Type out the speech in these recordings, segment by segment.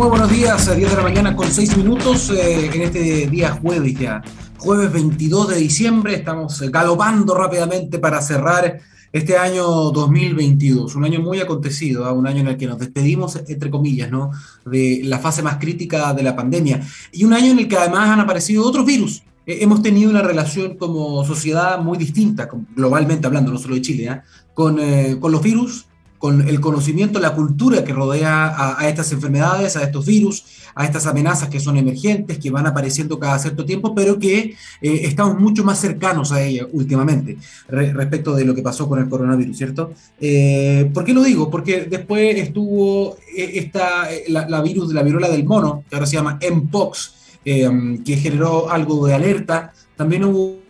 Muy buenos días, a 10 de la mañana con 6 minutos eh, en este día jueves ya, jueves 22 de diciembre, estamos eh, galopando rápidamente para cerrar este año 2022, un año muy acontecido, ¿ah? un año en el que nos despedimos, entre comillas, ¿no? de la fase más crítica de la pandemia, y un año en el que además han aparecido otros virus. Eh, hemos tenido una relación como sociedad muy distinta, globalmente hablando, no solo de Chile, ¿ah? con, con los virus con el conocimiento, la cultura que rodea a, estas enfermedades, a estos virus, a estas amenazas que son emergentes, que van apareciendo cada cierto tiempo, pero que eh, estamos mucho más cercanos a ella últimamente respecto de lo que pasó con el coronavirus, ¿cierto? Eh, ¿Por qué lo digo? Porque después estuvo eh, esta, la, virus de la viruela del mono, que ahora se llama Mpox, que generó algo de alerta. También hubo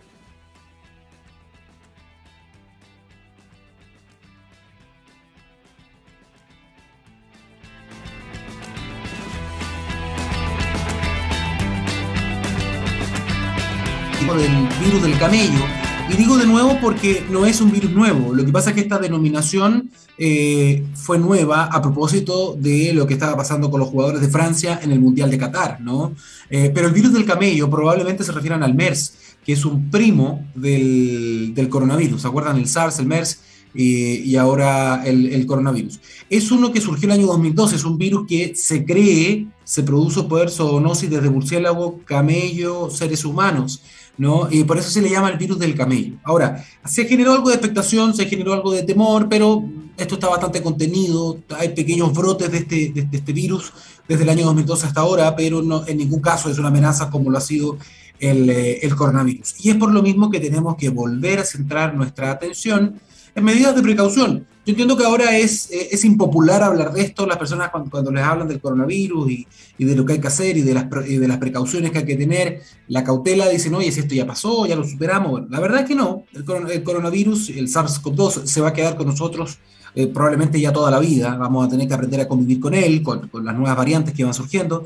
del virus del camello. Y digo de nuevo porque no es un virus nuevo. Lo que pasa es que esta denominación eh, fue nueva a propósito de lo que estaba pasando con los jugadores de Francia en el Mundial de Qatar, ¿no? Eh, pero el virus del camello probablemente se refieran al MERS, que es un primo del, del coronavirus. ¿Se acuerdan? El SARS, el MERS y ahora el, coronavirus. Es uno que surgió el año 2012, es un virus que se cree se produjo por zoonosis desde murciélago, camello, seres humanos. ¿no? Y por eso se le llama el virus del camello. Ahora, se generó algo de expectación, se generó algo de temor, pero esto está bastante contenido, hay pequeños brotes de este, de, este virus desde el año 2012 hasta ahora, pero no, en ningún caso es una amenaza como lo ha sido el, eh, el coronavirus. Y es por lo mismo que tenemos que volver a centrar nuestra atención en medidas de precaución. Yo entiendo que ahora es, eh, es impopular hablar de esto, las personas cuando, cuando les hablan del coronavirus y, y, de lo que hay que hacer y de, las, de las precauciones que hay que tener, la cautela dicen, oye, si esto ya pasó, ya lo superamos. Bueno, la verdad es que no, el coronavirus, el SARS-CoV-2 se va a quedar con nosotros eh, probablemente ya toda la vida, vamos a tener que aprender a convivir con él, con, con, las nuevas variantes que van surgiendo,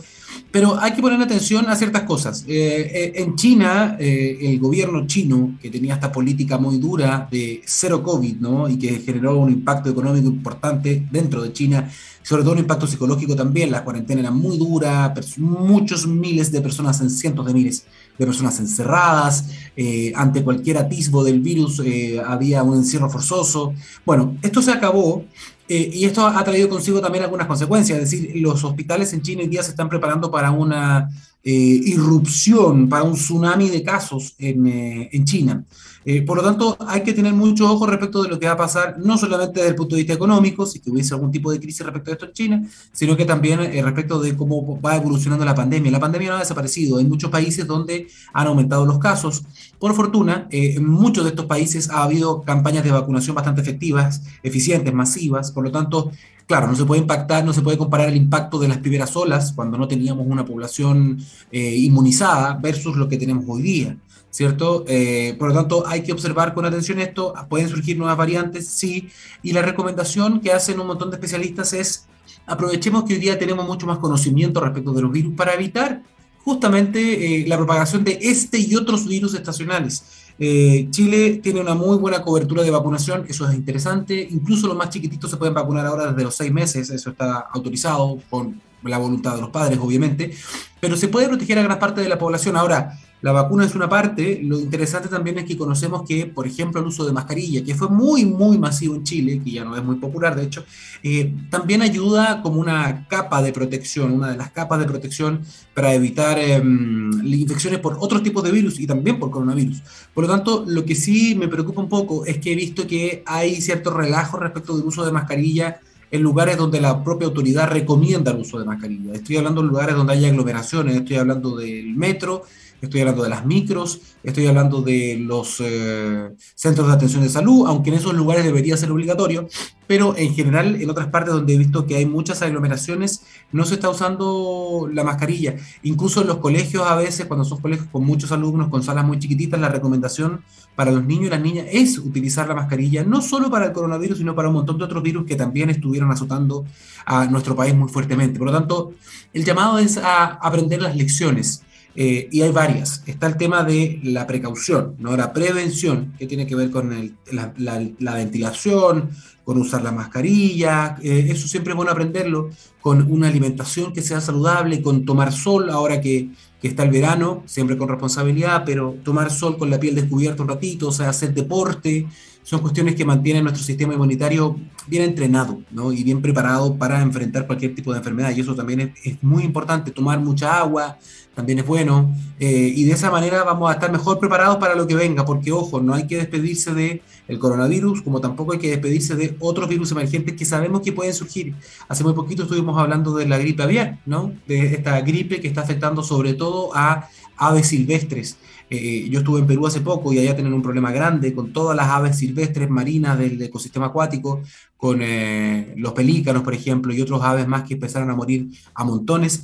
pero hay que poner atención a ciertas cosas. Eh, eh, en China, el gobierno chino, que tenía esta política muy dura de cero COVID, ¿no? y que generó un impacto económico importante dentro de China, sobre todo un impacto psicológico también, la cuarentena era muy dura, muchos miles de personas, en cientos de miles de personas encerradas, eh, ante cualquier atisbo del virus eh, había un encierro forzoso. Bueno, esto se acabó eh, y esto ha traído consigo también algunas consecuencias, es decir, los hospitales en China hoy día se están preparando para una eh, irrupción, para un tsunami de casos en, eh, en China. Eh, por lo tanto, hay que tener mucho ojo respecto de lo que va a pasar, no solamente desde el punto de vista económico, si tuviese algún tipo de crisis respecto a esto en China, sino que también eh, respecto de cómo va evolucionando la pandemia. La pandemia no ha desaparecido. Hay muchos países donde han aumentado los casos. Por fortuna, eh, en muchos de estos países ha habido campañas de vacunación bastante efectivas, eficientes, masivas. Por lo tanto, claro, no se puede impactar, no se puede comparar el impacto de las primeras olas, cuando no teníamos una población eh, inmunizada, versus lo que tenemos hoy día. ¿cierto? Eh, por lo tanto, hay que observar con atención esto, pueden surgir nuevas variantes, sí, y la recomendación que hacen un montón de especialistas es aprovechemos que hoy día tenemos mucho más conocimiento respecto de los virus para evitar justamente eh, la propagación de este y otros virus estacionales. Eh, Chile tiene una muy buena cobertura de vacunación, eso es interesante, incluso los más chiquititos se pueden vacunar ahora desde los seis meses, eso está autorizado con la voluntad de los padres, obviamente, pero se puede proteger a gran parte de la población. Ahora, la vacuna es una parte, lo interesante también es que conocemos que, por ejemplo, el uso de mascarilla, que fue muy, muy masivo en Chile, que ya no es muy popular, de hecho, eh, también ayuda como una capa de protección, una de las capas de protección para evitar eh, infecciones por otros tipos de virus y también por coronavirus. Por lo tanto, lo que sí me preocupa un poco es que he visto que hay cierto relajo respecto del uso de mascarilla en lugares donde la propia autoridad recomienda el uso de mascarilla. Estoy hablando de lugares donde hay aglomeraciones, estoy hablando del metro, estoy hablando de las micros, estoy hablando de los eh, centros de atención de salud, aunque en esos lugares debería ser obligatorio, pero en general en otras partes donde he visto que hay muchas aglomeraciones no se está usando la mascarilla. Incluso en los colegios a veces, cuando son colegios con muchos alumnos, con salas muy chiquititas, la recomendación para los niños y las niñas es utilizar la mascarilla, no solo para el coronavirus, sino para un montón de otros virus que también estuvieron azotando a nuestro país muy fuertemente. Por lo tanto, el llamado es a aprender las lecciones Eh, y hay varias. Está el tema de la precaución, ¿no? la prevención, que tiene que ver con la, ventilación, con usar la mascarilla. Eh, eso siempre es bueno aprenderlo, con una alimentación que sea saludable, con tomar sol ahora que, que, está el verano, siempre con responsabilidad, pero tomar sol con la piel descubierta un ratito, o sea, hacer deporte, son cuestiones que mantienen nuestro sistema inmunitario bien entrenado ¿no? y bien preparado para enfrentar cualquier tipo de enfermedad. Y eso también es, es muy importante, tomar mucha agua, también es bueno, eh, y de esa manera vamos a estar mejor preparados para lo que venga, porque ojo, no hay que despedirse del el coronavirus, como tampoco hay que despedirse de otros virus emergentes que sabemos que pueden surgir. Hace muy poquito estuvimos hablando de la gripe aviar, ¿no? De esta gripe que está afectando sobre todo a aves silvestres. Eh, yo estuve en Perú hace poco y allá tienen un problema grande con todas las aves silvestres marinas del ecosistema acuático, con eh, los pelícanos, por ejemplo, y otros aves más que empezaron a morir a montones.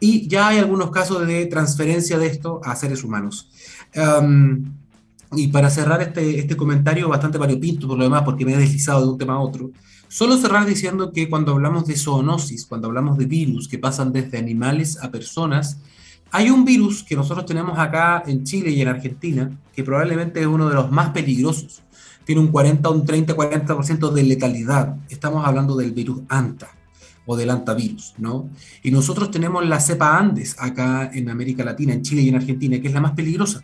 Y ya hay algunos casos de transferencia de esto a seres humanos. y para cerrar este, este comentario bastante variopinto por lo demás, porque me he deslizado de un tema a otro, solo cerrar diciendo que cuando hablamos de zoonosis, cuando hablamos de virus que pasan desde animales a personas, hay un virus que nosotros tenemos acá en Chile y en Argentina, que probablemente es uno de los más peligrosos. Tiene un 40, un 30, 40% de letalidad. Estamos hablando del virus ANTA o del antavirus, ¿no? Y nosotros tenemos la cepa Andes acá en América Latina, en Chile y en Argentina, que es la más peligrosa.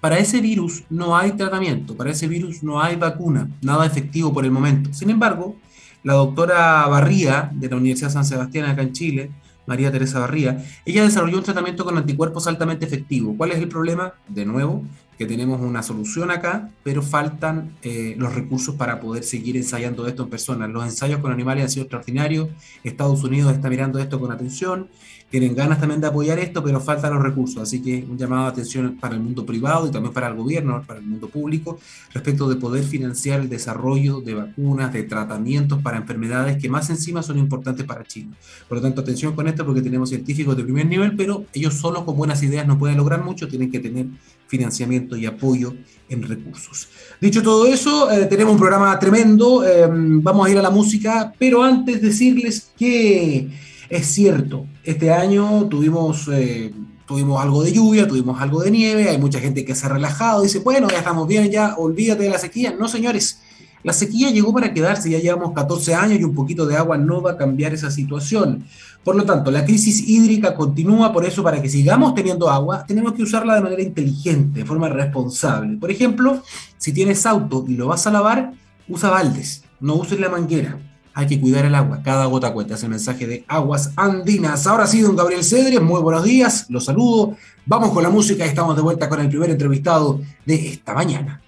Para ese virus no hay tratamiento, para ese virus no hay vacuna, nada efectivo por el momento. Sin embargo, la doctora Barría de la Universidad San Sebastián acá en Chile, María Teresa Barría, ella desarrolló un tratamiento con anticuerpos altamente efectivo. ¿Cuál es el problema? De nuevo, que tenemos una solución acá, pero faltan eh, los recursos para poder seguir ensayando esto en personas. Los ensayos con animales han sido extraordinarios, Estados Unidos está mirando esto con atención, tienen ganas también de apoyar esto, pero faltan los recursos. Así que un llamado de atención para el mundo privado y también para el gobierno, para el mundo público, respecto de poder financiar el desarrollo de vacunas, de tratamientos para enfermedades que más encima son importantes para Chile. Por lo tanto, atención con esto porque tenemos científicos de primer nivel, pero ellos solo con buenas ideas no pueden lograr mucho, tienen que tener financiamiento y apoyo en recursos. Dicho todo eso, eh, tenemos un programa tremendo, eh, vamos a ir a la música, pero antes decirles que es cierto, este año tuvimos, eh, tuvimos algo de lluvia, tuvimos algo de nieve, hay mucha gente que se ha relajado, dice, bueno, ya estamos bien, ya olvídate de la sequía. No, señores, la sequía llegó para quedarse, ya llevamos 14 años y un poquito de agua no va a cambiar esa situación. Por lo tanto, la crisis hídrica continúa, por eso para que sigamos teniendo agua, tenemos que usarla de manera inteligente, de forma responsable. Por ejemplo, si tienes auto y lo vas a lavar, usa baldes, no uses la manguera. Hay que cuidar el agua, cada gota cuenta. Es el mensaje de Aguas Andinas. Ahora sí, don Gabriel Cedres, muy buenos días, los saludo. Vamos con la música y estamos de vuelta con el primer entrevistado de esta mañana.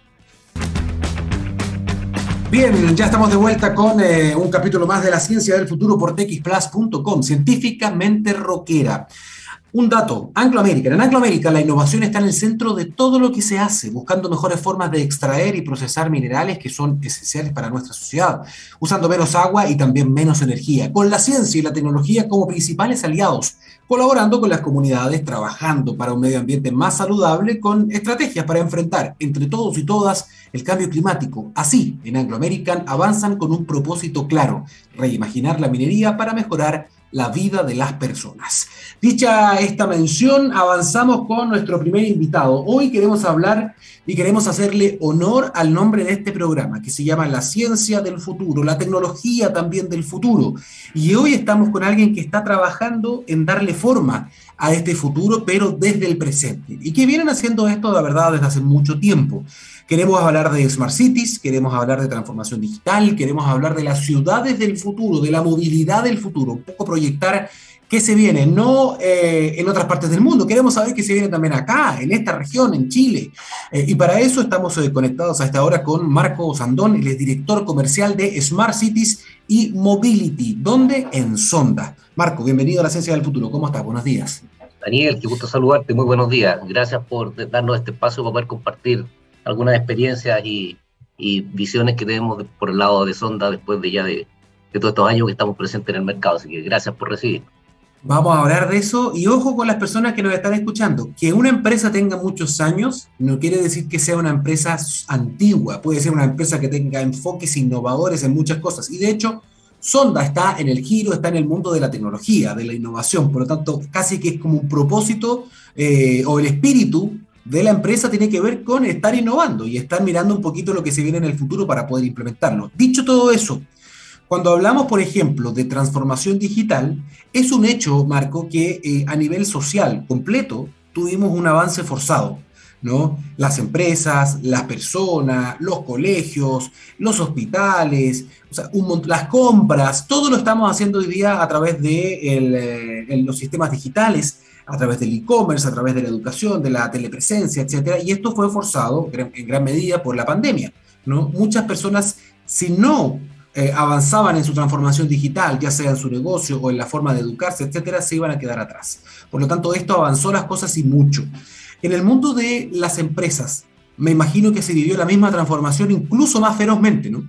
Bien, ya estamos de vuelta con eh, un capítulo más de la ciencia del futuro por txplus.com, científicamente rockera. Un dato, Anglo American. En Anglo American la innovación está en el centro de todo lo que se hace, buscando mejores formas de extraer y procesar minerales que son esenciales para nuestra sociedad, usando menos agua y también menos energía, con la ciencia y la tecnología como principales aliados, colaborando con las comunidades, trabajando para un medio ambiente más saludable, con estrategias para enfrentar entre todos y todas el cambio climático. Así, en Anglo American avanzan con un propósito claro, reimaginar la minería para mejorar la vida de las personas. Dicha esta mención, avanzamos con nuestro primer invitado. Hoy queremos hablar y queremos hacerle honor al nombre de este programa, que se llama La ciencia del futuro, la tecnología también del futuro. Y hoy estamos con alguien que está trabajando en darle forma a este futuro, pero desde el presente. Y que vienen haciendo esto, la verdad, desde hace mucho tiempo. Queremos hablar de Smart Cities, queremos hablar de transformación digital, queremos hablar de las ciudades del futuro, de la movilidad del futuro, un poco proyectar qué se viene, no eh, en otras partes del mundo, queremos saber qué se viene también acá, en esta región, en Chile. Eh, y para eso estamos eh, conectados a esta hora con Marco Sandón, el director comercial de Smart Cities y Mobility, donde en Sonda. Marco, bienvenido a la Ciencia del Futuro, ¿cómo estás? Buenos días. Daniel, qué gusto saludarte, muy buenos días. Gracias por darnos este espacio para poder compartir algunas experiencias y, visiones que tenemos por el lado de Sonda después de ya de, todos estos años que estamos presentes en el mercado. Así que gracias por recibir. Vamos a hablar de eso y ojo con las personas que nos están escuchando. Que una empresa tenga muchos años no quiere decir que sea una empresa antigua, puede ser una empresa que tenga enfoques innovadores en muchas cosas. Y de hecho, Sonda está en el giro, está en el mundo de la tecnología, de la innovación, por lo tanto, casi que es como un propósito eh, o el espíritu de la empresa tiene que ver con estar innovando y estar mirando un poquito lo que se viene en el futuro para poder implementarlo. Dicho todo eso, cuando hablamos, por ejemplo, de transformación digital, es un hecho, Marco, que eh, a nivel social completo tuvimos un avance forzado. ¿no? Las empresas, las personas, los colegios, los hospitales, las compras, todo lo estamos haciendo hoy día a través de eh, los sistemas digitales, a través del e-commerce, a través de la educación, de la telepresencia, etcétera, y esto fue forzado en gran medida por la pandemia. Muchas personas, si no eh, avanzaban en su transformación digital, ya sea en su negocio o en la forma de educarse, etcétera, se iban a quedar atrás. Por lo tanto, esto avanzó las cosas y mucho. En el mundo de las empresas, me imagino que se vivió la misma transformación incluso más ferozmente, ¿no?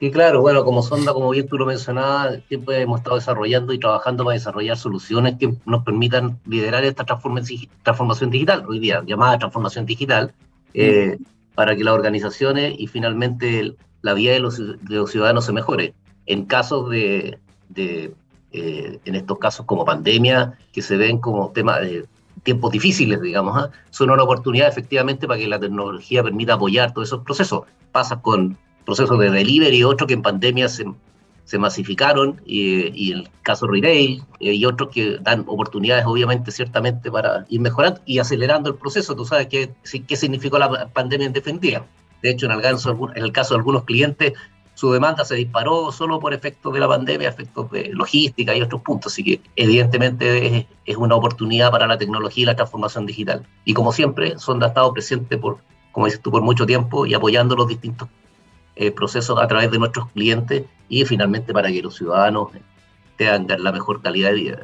Sí, claro, bueno, como Sonda, como bien tú lo mencionabas, siempre hemos estado desarrollando y trabajando para desarrollar soluciones que nos permitan liderar esta transformación digital, hoy día llamada transformación digital, eh, para que las organizaciones y finalmente la vida de los, ciudadanos se mejore. En casos de, eh, en estos casos como pandemia, que se ven como temas de tiempos difíciles, digamos, ¿ah? son una oportunidad efectivamente para que la tecnología permita apoyar todos esos procesos. Pasa con procesos de delivery y otros que en pandemia se, se masificaron, y, el caso retail, eh, y otros que dan oportunidades, obviamente, ciertamente, para ir mejorando y acelerando el proceso. Tú sabes qué, qué significó la pandemia en definitiva. De hecho, en el, caso, en el caso de algunos clientes, su demanda se disparó solo por efectos de la pandemia, efectos de logística y otros puntos. Así que evidentemente es, es una oportunidad para la tecnología y la transformación digital. Y como siempre, Sonda ha estado presente por, como dices tú, por mucho tiempo y apoyando los distintos eh, procesos a través de nuestros clientes y finalmente para que los ciudadanos tengan la mejor calidad de vida.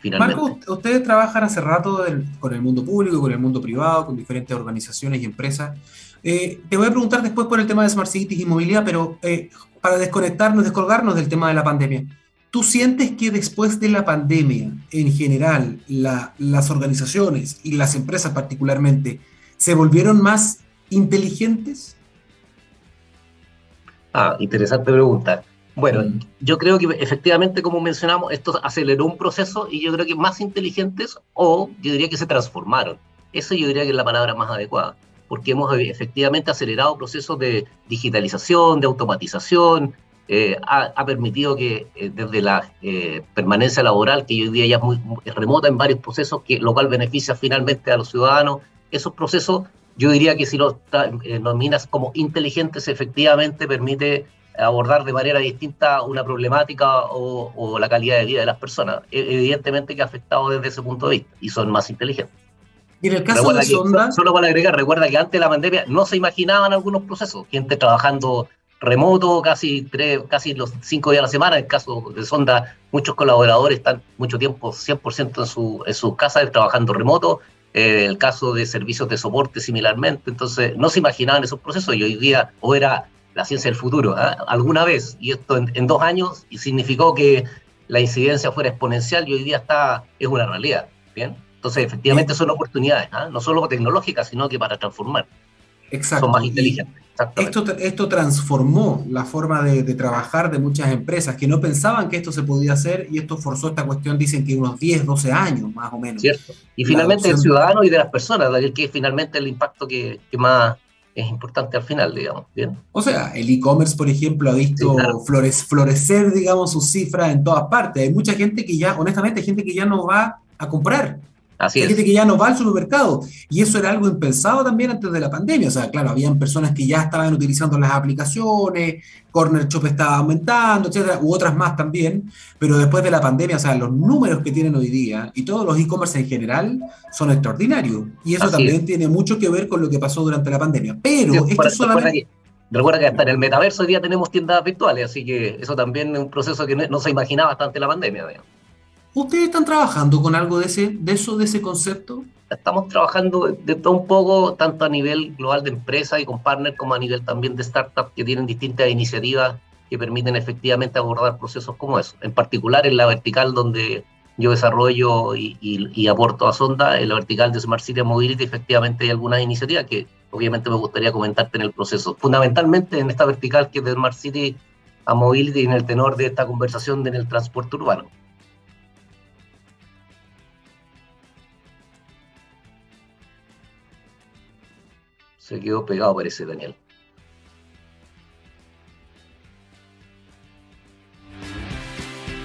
Finalmente. Marco, ustedes trabajan hace rato con el mundo público, con el mundo privado, con diferentes organizaciones y empresas. Eh, te voy a preguntar después por el tema de Smart Cities y movilidad, pero eh, para desconectarnos, descolgarnos del tema de la pandemia. ¿Tú sientes que después de la pandemia, en general, las organizaciones y las empresas particularmente se volvieron más inteligentes? Ah, interesante pregunta. Bueno, mm. yo creo que efectivamente, como mencionamos, esto aceleró un proceso y yo creo que más inteligentes o yo diría que se transformaron. Eso yo diría que es la palabra más adecuada, porque hemos efectivamente acelerado procesos de digitalización, de automatización, eh, ha, permitido que eh, desde la eh, permanencia laboral, que hoy día ya es muy, remota en varios procesos, que, lo cual beneficia finalmente a los ciudadanos, esos procesos yo diría que si lo nominas como inteligentes, efectivamente permite abordar de manera distinta una problemática o, la calidad de vida de las personas. E, evidentemente que ha afectado desde ese punto de vista y son más inteligentes. Y en el caso de Sonda... Solo para agregar, recuerda que antes de la pandemia no se imaginaban algunos procesos, gente trabajando remoto casi tres, casi los cinco días a la semana. En el caso de Sonda, muchos colaboradores están mucho tiempo, 100% en, su, en sus casas trabajando remoto eh, el caso de servicios de soporte similarmente. Entonces, no se imaginaban esos procesos y hoy día, o era la ciencia del futuro, ¿ah? alguna vez, y esto en, dos años, y significó que la incidencia fuera exponencial y hoy día está, es una realidad. ¿bien? Entonces, efectivamente son oportunidades, ¿ah? no solo tecnológicas, sino que para transformar. Exacto. Son más inteligentes. Esto, esto transformó la forma de, trabajar de muchas empresas que no pensaban que esto se podía hacer y esto forzó esta cuestión, dicen que unos 10, 12 años más o menos. Cierto. Y finalmente el ciudadano y de las personas, que finalmente el impacto que, más es importante al final, digamos. ¿bien? O sea, el e-commerce, por ejemplo, ha visto florecer, digamos, sus cifras en todas partes. Hay mucha gente que ya, honestamente, hay gente que ya no va a comprar hay gente que ya no va al supermercado. Y eso era algo impensado también antes de la pandemia. O sea, claro, habían personas que ya estaban utilizando las aplicaciones, Corner Shop estaba aumentando, etcétera, u otras más también. Pero después de la pandemia, o sea, los números que tienen hoy día y todos los e-commerce en general son extraordinarios. Y eso también tiene mucho que ver con lo que pasó durante la pandemia. Pero esto solamente. Recuerda que hasta en el metaverso hoy día tenemos tiendas virtuales, así que eso también es un proceso que no, se imaginaba hasta antes de la pandemia. Digamos. ¿Ustedes están trabajando con algo de, ese, de eso, de ese concepto? Estamos trabajando de todo un poco, tanto a nivel global de empresa y con partners, como a nivel también de startups que tienen distintas iniciativas que permiten efectivamente abordar procesos como eso. En particular en la vertical donde yo desarrollo y, aporto a Sonda, en la vertical de Smart City Mobility, efectivamente hay algunas iniciativas que obviamente me gustaría comentarte en el proceso. Fundamentalmente en esta vertical que es de Smart City a Mobility en el tenor de esta conversación en el transporte urbano. Se quedó pegado, parece, Daniel.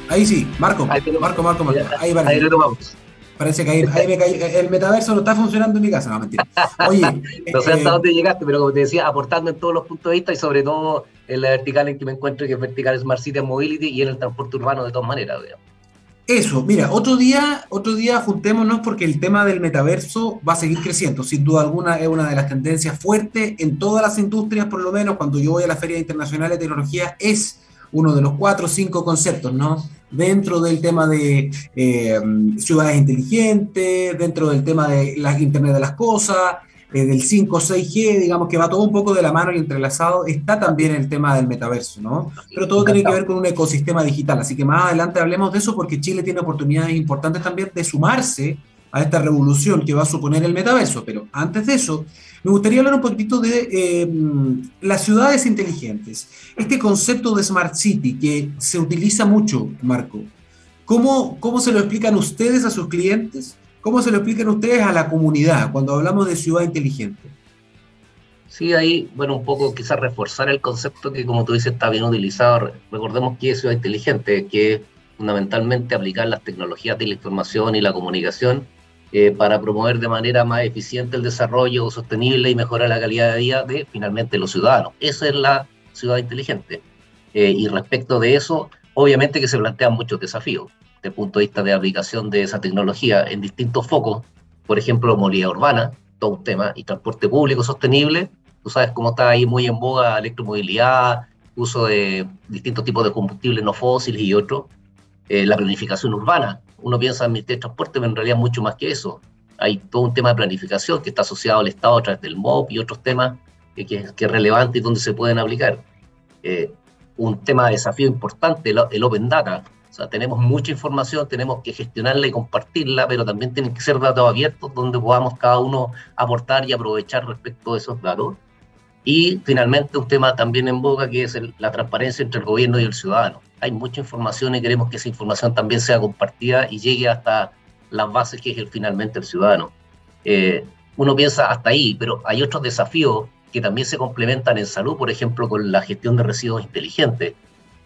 Ahí sí, Marco, Marco, Marco, Marco, Ahí, vale. ahí lo vamos. Parece que ahí, me caí, el metaverso no está funcionando en mi casa, no, mentira. Oye. no sé hasta eh, dónde llegaste, pero como te decía, aportando en todos los puntos de vista y sobre todo en la vertical en que me encuentro, que es vertical Smart City Mobility y en el transporte urbano de todas maneras. Eso, mira, otro día, otro día juntémonos porque el tema del metaverso va a seguir creciendo. Sin duda alguna es una de las tendencias fuertes en todas las industrias, por lo menos cuando yo voy a la Feria Internacional de Tecnología, es uno de los cuatro o cinco conceptos, ¿no? Dentro del tema de eh, ciudades inteligentes, dentro del tema de la Internet de las Cosas, eh, del 5 6G, digamos que va todo un poco de la mano y entrelazado, está también el tema del metaverso, ¿no? Pero todo tiene que ver con un ecosistema digital, así que más adelante hablemos de eso porque Chile tiene oportunidades importantes también de sumarse a esta revolución que va a suponer el metaverso. Pero antes de eso, me gustaría hablar un poquitito de eh, las ciudades inteligentes. Este concepto de Smart City que se utiliza mucho, Marco. ¿Cómo, cómo se lo explican ustedes a sus clientes? ¿Cómo se lo explican ustedes a la comunidad cuando hablamos de ciudad inteligente? Sí, ahí, bueno, un poco quizás reforzar el concepto que, como tú dices, está bien utilizado. Recordemos que es ciudad inteligente, que fundamentalmente aplicar las tecnologías de la información y la comunicación eh, para promover de manera más eficiente el desarrollo sostenible y mejorar la calidad de vida de finalmente los ciudadanos. Esa es la ciudad inteligente. Eh, y respecto de eso, obviamente que se plantean muchos desafíos desde el punto de vista de aplicación de esa tecnología en distintos focos, por ejemplo, movilidad urbana, todo un tema, y transporte público sostenible. Tú sabes cómo está ahí muy en boga electromovilidad, uso de distintos tipos de combustibles no fósiles y otros. Eh, la planificación urbana, uno piensa en Ministerio de Transporte, pero en realidad mucho más que eso. Hay todo un tema de planificación que está asociado al Estado a través del MOP y otros temas que, que, es relevante y donde se pueden aplicar. Eh, un tema de desafío importante, el, Open Data. O sea, tenemos mucha información, tenemos que gestionarla y compartirla, pero también tienen que ser datos abiertos donde podamos cada uno aportar y aprovechar respecto a esos datos. Y finalmente un tema también en boga que es la transparencia entre el gobierno y el ciudadano hay mucha información y queremos que esa información también sea compartida y llegue hasta las bases que es el, finalmente el ciudadano. Eh, uno piensa hasta ahí, pero hay otros desafíos que también se complementan en salud, por ejemplo, con la gestión de residuos inteligentes,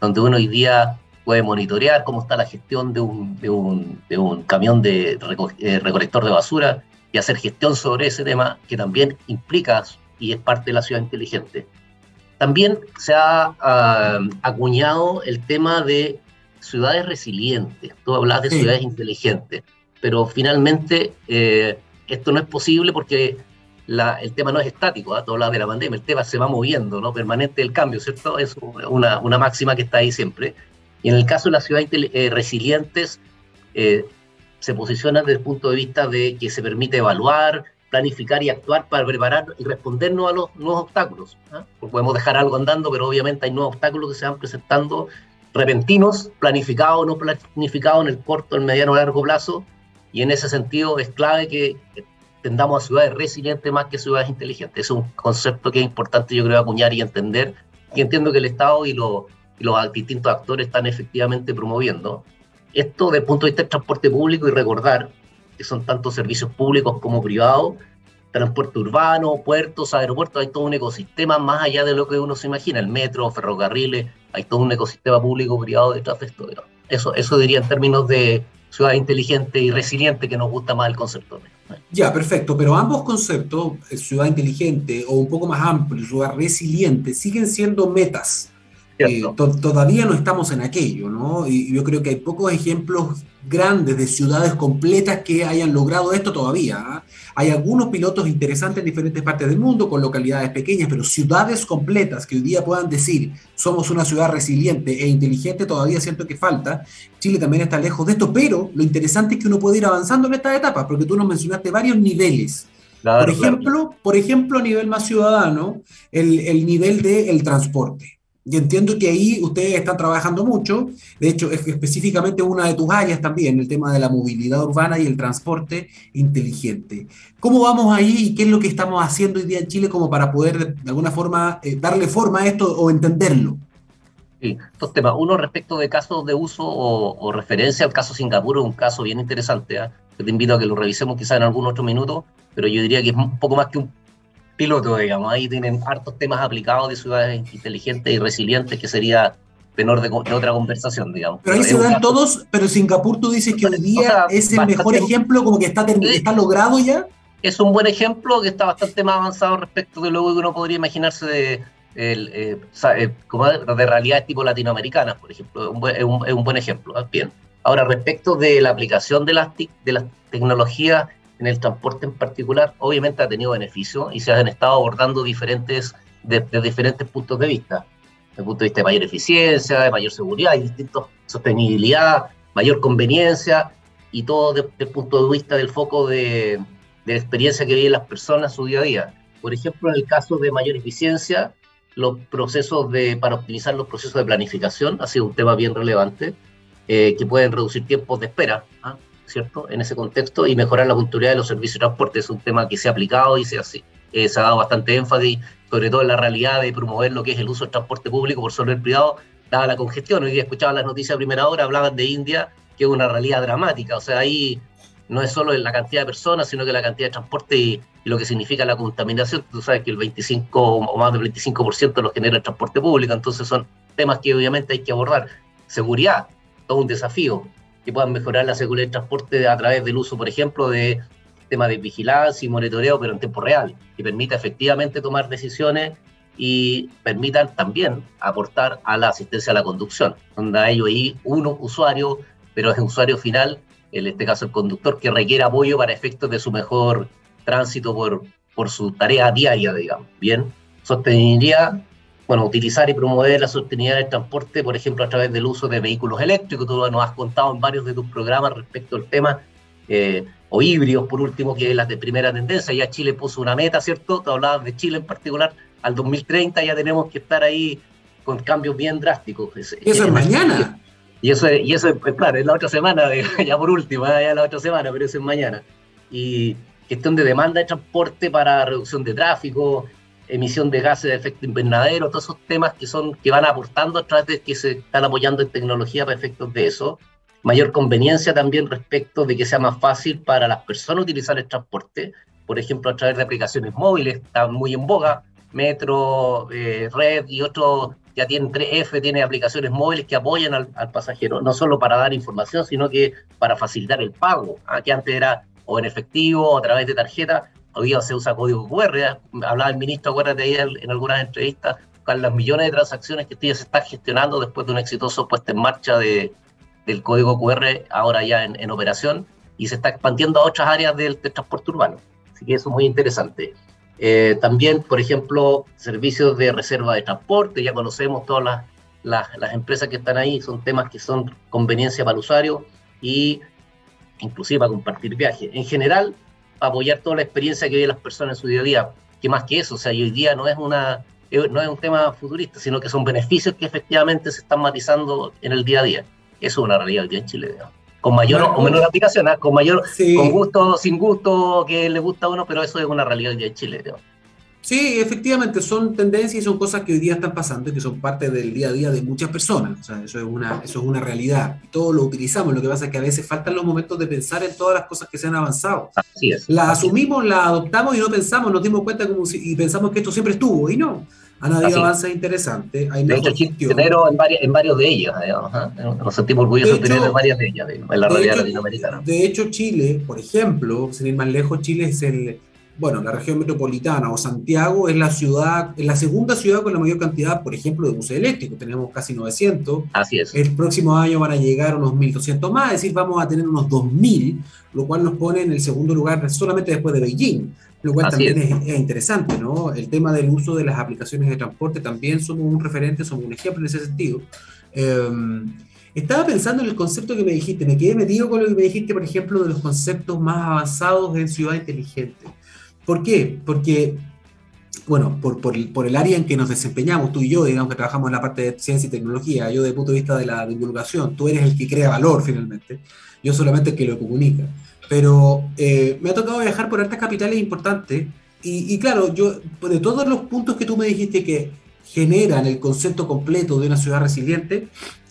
donde uno hoy día puede monitorear cómo está la gestión de un, de un, de un camión de eh, recolector de basura y hacer gestión sobre ese tema que también implica y es parte de la ciudad inteligente. También se ha ah, acuñado el tema de ciudades resilientes. Tú hablas de ciudades inteligentes, pero finalmente eh, esto no es posible porque el tema no es estático. ¿ah? Tú hablas de la pandemia, el tema se va moviendo, ¿no? Permanente el cambio, ¿cierto? Es una, máxima que está ahí siempre. Y en el caso de las ciudades eh, resilientes, eh, se posicionan desde el punto de vista de que se permite evaluar, planificar y actuar para preparar y respondernos a los nuevos obstáculos. ¿ah? podemos dejar algo andando, pero obviamente hay nuevos obstáculos que se van presentando repentinos, planificados o no planificados en el corto, el mediano o largo plazo. Y en ese sentido es clave que tendamos a ciudades resilientes más que ciudades inteligentes. Es un concepto que es importante, yo creo, acuñar y entender. Y entiendo que el Estado y, los distintos actores están efectivamente promoviendo. Esto desde el punto de vista del transporte público y recordar que son tanto servicios públicos como privados, transporte urbano, puertos, aeropuertos, hay todo un ecosistema más allá de lo que uno se imagina, el metro, ferrocarriles, hay todo un ecosistema público-privado detrás de esto. Eso, eso diría en términos de ciudad inteligente y resiliente, que nos gusta más el concepto. Ya, perfecto, pero ambos conceptos, eh, ciudad inteligente o un poco más amplio, ciudad resiliente, siguen siendo metas eh, todavía no estamos en aquello, ¿no? Y yo creo que hay pocos ejemplos grandes de ciudades completas que hayan logrado esto todavía. ¿ah? Hay algunos pilotos interesantes en diferentes partes del mundo, con localidades pequeñas, pero ciudades completas que hoy día puedan decir somos una ciudad resiliente e inteligente, todavía siento que falta. Chile también está lejos de esto, pero lo interesante es que uno puede ir avanzando en estas etapas, porque tú nos mencionaste varios niveles. por, ejemplo, por ejemplo, a nivel más ciudadano, el, el nivel del transporte. Y entiendo que ahí ustedes están trabajando mucho, de hecho, es específicamente una de tus áreas también, el tema de la movilidad urbana y el transporte inteligente. ¿Cómo vamos ahí y qué es lo que estamos haciendo hoy día en Chile como para poder de alguna forma eh, darle forma a esto o entenderlo? Sí, dos temas. Uno respecto de casos de uso o, referencia al caso Singapur, un caso bien interesante. ¿eh? te invito a que lo revisemos quizá en algún otro minuto, pero yo diría que es un poco más que un piloto, digamos. Ahí tienen hartos temas aplicados de ciudades inteligentes y resilientes, que sería tenor de, otra conversación, digamos. Pero ahí se dan todos, pero Singapur tú dices que hoy día es el mejor ejemplo, como que está, está logrado ya. Es un buen ejemplo que está bastante más avanzado respecto de lo que uno podría imaginarse de, el, eh, eh, como de realidades tipo latinoamericanas, por ejemplo. Es un, es un, buen ejemplo. Bien. Ahora, respecto de la aplicación de las, de las tecnologías en el transporte en particular, obviamente ha tenido beneficios y se han estado abordando diferentes, de, diferentes puntos de vista. Desde el punto de vista de mayor eficiencia, de mayor seguridad, y distintos sostenibilidad, mayor conveniencia y todo desde el punto de vista del foco de, de la experiencia que viven las personas su día a día. Por ejemplo, en el caso de mayor eficiencia, los procesos de, para optimizar los procesos de planificación ha sido un tema bien relevante, eh, que pueden reducir tiempos de espera, ¿ah? ¿Cierto? En ese contexto y mejorar la puntualidad de los servicios de transporte. Es un tema que se ha aplicado y se, eh, se ha dado bastante énfasis, sobre todo en la realidad de promover lo que es el uso del transporte público por sobre el privado, dada la congestión. Hoy día escuchaba las noticias a primera hora, hablaban de India, que es una realidad dramática. O sea, ahí no es solo la cantidad de personas, sino que la cantidad de transporte y, lo que significa la contaminación. Tú sabes que el 25 o más del 25% lo genera el transporte público, entonces son temas que obviamente hay que abordar. Seguridad, todo un desafío, que puedan mejorar la seguridad del transporte a través del uso, por ejemplo, de temas de vigilancia y monitoreo, pero en tiempo real, que permita efectivamente tomar decisiones y permitan también aportar a la asistencia a la conducción, donde hay ahí uno usuario, pero es un usuario final en este caso el conductor, que requiere apoyo para efectos de su mejor tránsito por, por su tarea diaria, digamos. Bien, sostenibilidad, bueno, utilizar y promover la sostenibilidad del transporte, por ejemplo, a través del uso de vehículos eléctricos, tú nos has contado en varios de tus programas respecto al tema, eh, o híbridos, por último, que es la de primera tendencia, ya Chile puso una meta, ¿cierto? Te hablabas de Chile en particular, al 2030 ya tenemos que estar ahí con cambios bien drásticos. Eso es mañana. Y eso, y eso es, claro, es la otra semana, ya por último, ¿eh? ya la otra semana, pero eso es mañana. Y cuestión de demanda de transporte para reducción de tráfico, emisión de gases de efecto invernadero, todos esos temas que son que van aportando a través de que se están apoyando en tecnología para efectos de eso. Mayor conveniencia también respecto de que sea más fácil para las personas utilizar el transporte, por ejemplo, a través de aplicaciones móviles, están muy en boga, Metro, eh, Red y otros ya tiene 3F, tiene aplicaciones móviles que apoyan al, pasajero, no solo para dar información, sino que para facilitar el pago, ¿ah? que antes era o en efectivo o a través de tarjeta, hoy día se usa código QR, hablaba el ministro, acuérdate ahí en algunas entrevistas, con las millones de transacciones que ya se están gestionando después de un exitoso puesto en marcha de, del código QR, ahora ya en, operación, y se está expandiendo a otras áreas del, del transporte urbano. Así que eso es muy interesante. Eh, también, por ejemplo, servicios de reserva de transporte, ya conocemos todas las, las, empresas que están ahí, son temas que son conveniencia para el usuario y inclusive para compartir viajes. En general, apoyar toda la experiencia que viven las personas en su día a día, que más que eso, o sea, hoy día no es, una, no es un tema futurista, sino que son beneficios que efectivamente se están matizando en el día a día. Eso es una realidad hoy día en Chile, digamos con mayor o menor aplicación, ¿ah? con mayor, con gusto, sin gusto, que le gusta a uno, pero eso es una realidad de Chile. Sí, efectivamente, son tendencias y son cosas que hoy día están pasando y que son parte del día a día de muchas personas. O sea, eso es una, eso es una realidad. Todo lo utilizamos. Lo que pasa es que a veces faltan los momentos de pensar en todas las cosas que se han avanzado. Así es. La asumimos, la adoptamos y no pensamos, nos dimos cuenta como si, y pensamos que esto siempre estuvo y no han habido avances interesantes. Hay de hecho, en, en varios de digamos, ¿eh? nos sentimos orgullosos de, tener en varias de ellas, en la realidad latinoamericana. De hecho, Chile, por ejemplo, sin ir más lejos, Chile es el, bueno, la región metropolitana o Santiago es la ciudad, es la segunda ciudad con la mayor cantidad, por ejemplo, de buses eléctricos. Tenemos casi 900. Así es. El próximo año van a llegar unos 1.200 más, es decir, vamos a tener unos 2.000, lo cual nos pone en el segundo lugar solamente después de Beijing, lo cual también es. interesante, ¿no? El tema del uso de las aplicaciones de transporte también somos un referente, somos un ejemplo en ese sentido. Em, estaba pensando en el concepto que me dijiste, me quedé metido con lo que me dijiste, por ejemplo, de los conceptos más avanzados en ciudad inteligente. ¿Por qué? Porque, bueno, por, por, por, el área en que nos desempeñamos, tú y yo, digamos que trabajamos en la parte de ciencia y tecnología, yo desde el punto de vista de la divulgación, tú eres el que crea valor finalmente, yo solamente el que lo comunica. Pero eh, me ha tocado viajar por altas capitales importantes y, y, claro, yo, de todos los puntos que tú me dijiste que generan el concepto completo de una ciudad resiliente,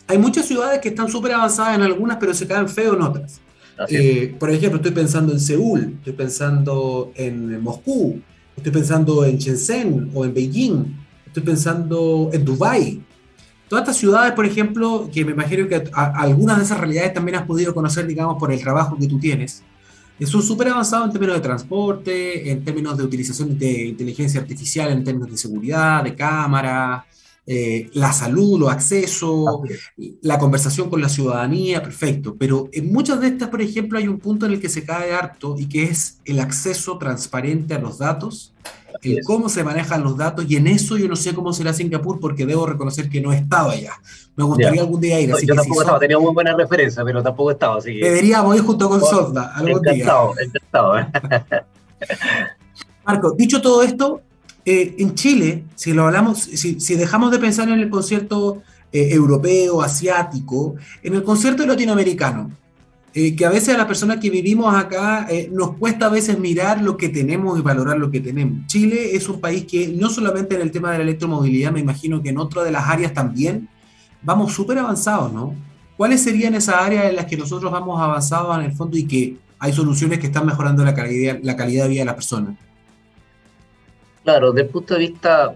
hay muchas ciudades que están súper avanzadas en algunas, pero se caen feo en otras. Eh, por ejemplo, estoy pensando en Seúl, estoy pensando en Moscú, estoy pensando en Shenzhen o en Beijing, estoy pensando en Dubái. Todas estas ciudades, por ejemplo, que me imagino que algunas de esas realidades también has podido conocer, digamos, por el trabajo que tú tienes, son súper avanzados en términos de transporte, en términos de utilización de inteligencia artificial, en términos de seguridad, de cámara, eh, la salud, los accesos, la conversación con la ciudadanía, perfecto. Pero en muchas de estas, por ejemplo, hay un punto en el que se cae harto y que es el acceso transparente a los datos, el cómo se manejan los datos, y en eso yo no sé cómo será Singapur porque debo reconocer que no he estado allá. Me gustaría algún día ir. Así yo tampoco estaba, tenía muy buena referencia, pero tampoco estaba. Así Deberíamos ir junto con Solda algún encantado, día. Encantado, Marco, dicho todo esto, eh, en Chile, si lo hablamos, si, dejamos de pensar en el concierto eh, europeo, asiático, en el concierto latinoamericano, eh, que a veces a las personas que vivimos acá nos cuesta a veces mirar lo que tenemos y valorar lo que tenemos. Chile es un país que no solamente en el tema de la electromovilidad, me imagino que en otras de las áreas también vamos súper avanzados, ¿no? ¿Cuáles serían esas áreas en las que nosotros vamos avanzados en el fondo y que hay soluciones que están mejorando la calidad, la calidad de vida de las personas? Claro, desde el punto de vista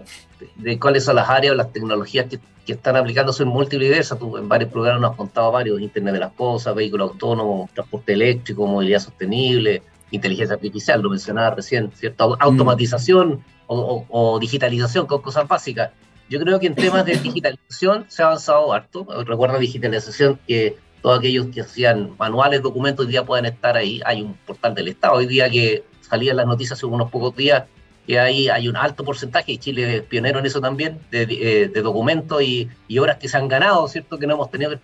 de cuáles son las áreas o las tecnologías que, están aplicándose en múltiples diversas, tú en varios programas nos has contado varios, Internet de las Cosas, vehículos autónomos, transporte eléctrico, movilidad sostenible, inteligencia artificial, lo mencionaba recién, ¿cierto? Mm. Automatización o, digitalización con cosas básicas. Yo creo que en temas de digitalización se ha avanzado harto. Recuerda digitalización que todos aquellos que hacían manuales, documentos, hoy día pueden estar ahí. Hay un portal del Estado hoy día que salía las noticias hace unos pocos días que ahí hay un alto porcentaje, y Chile es pionero en eso también, de, eh, documentos y, y, horas que se han ganado, ¿cierto? Que no hemos tenido que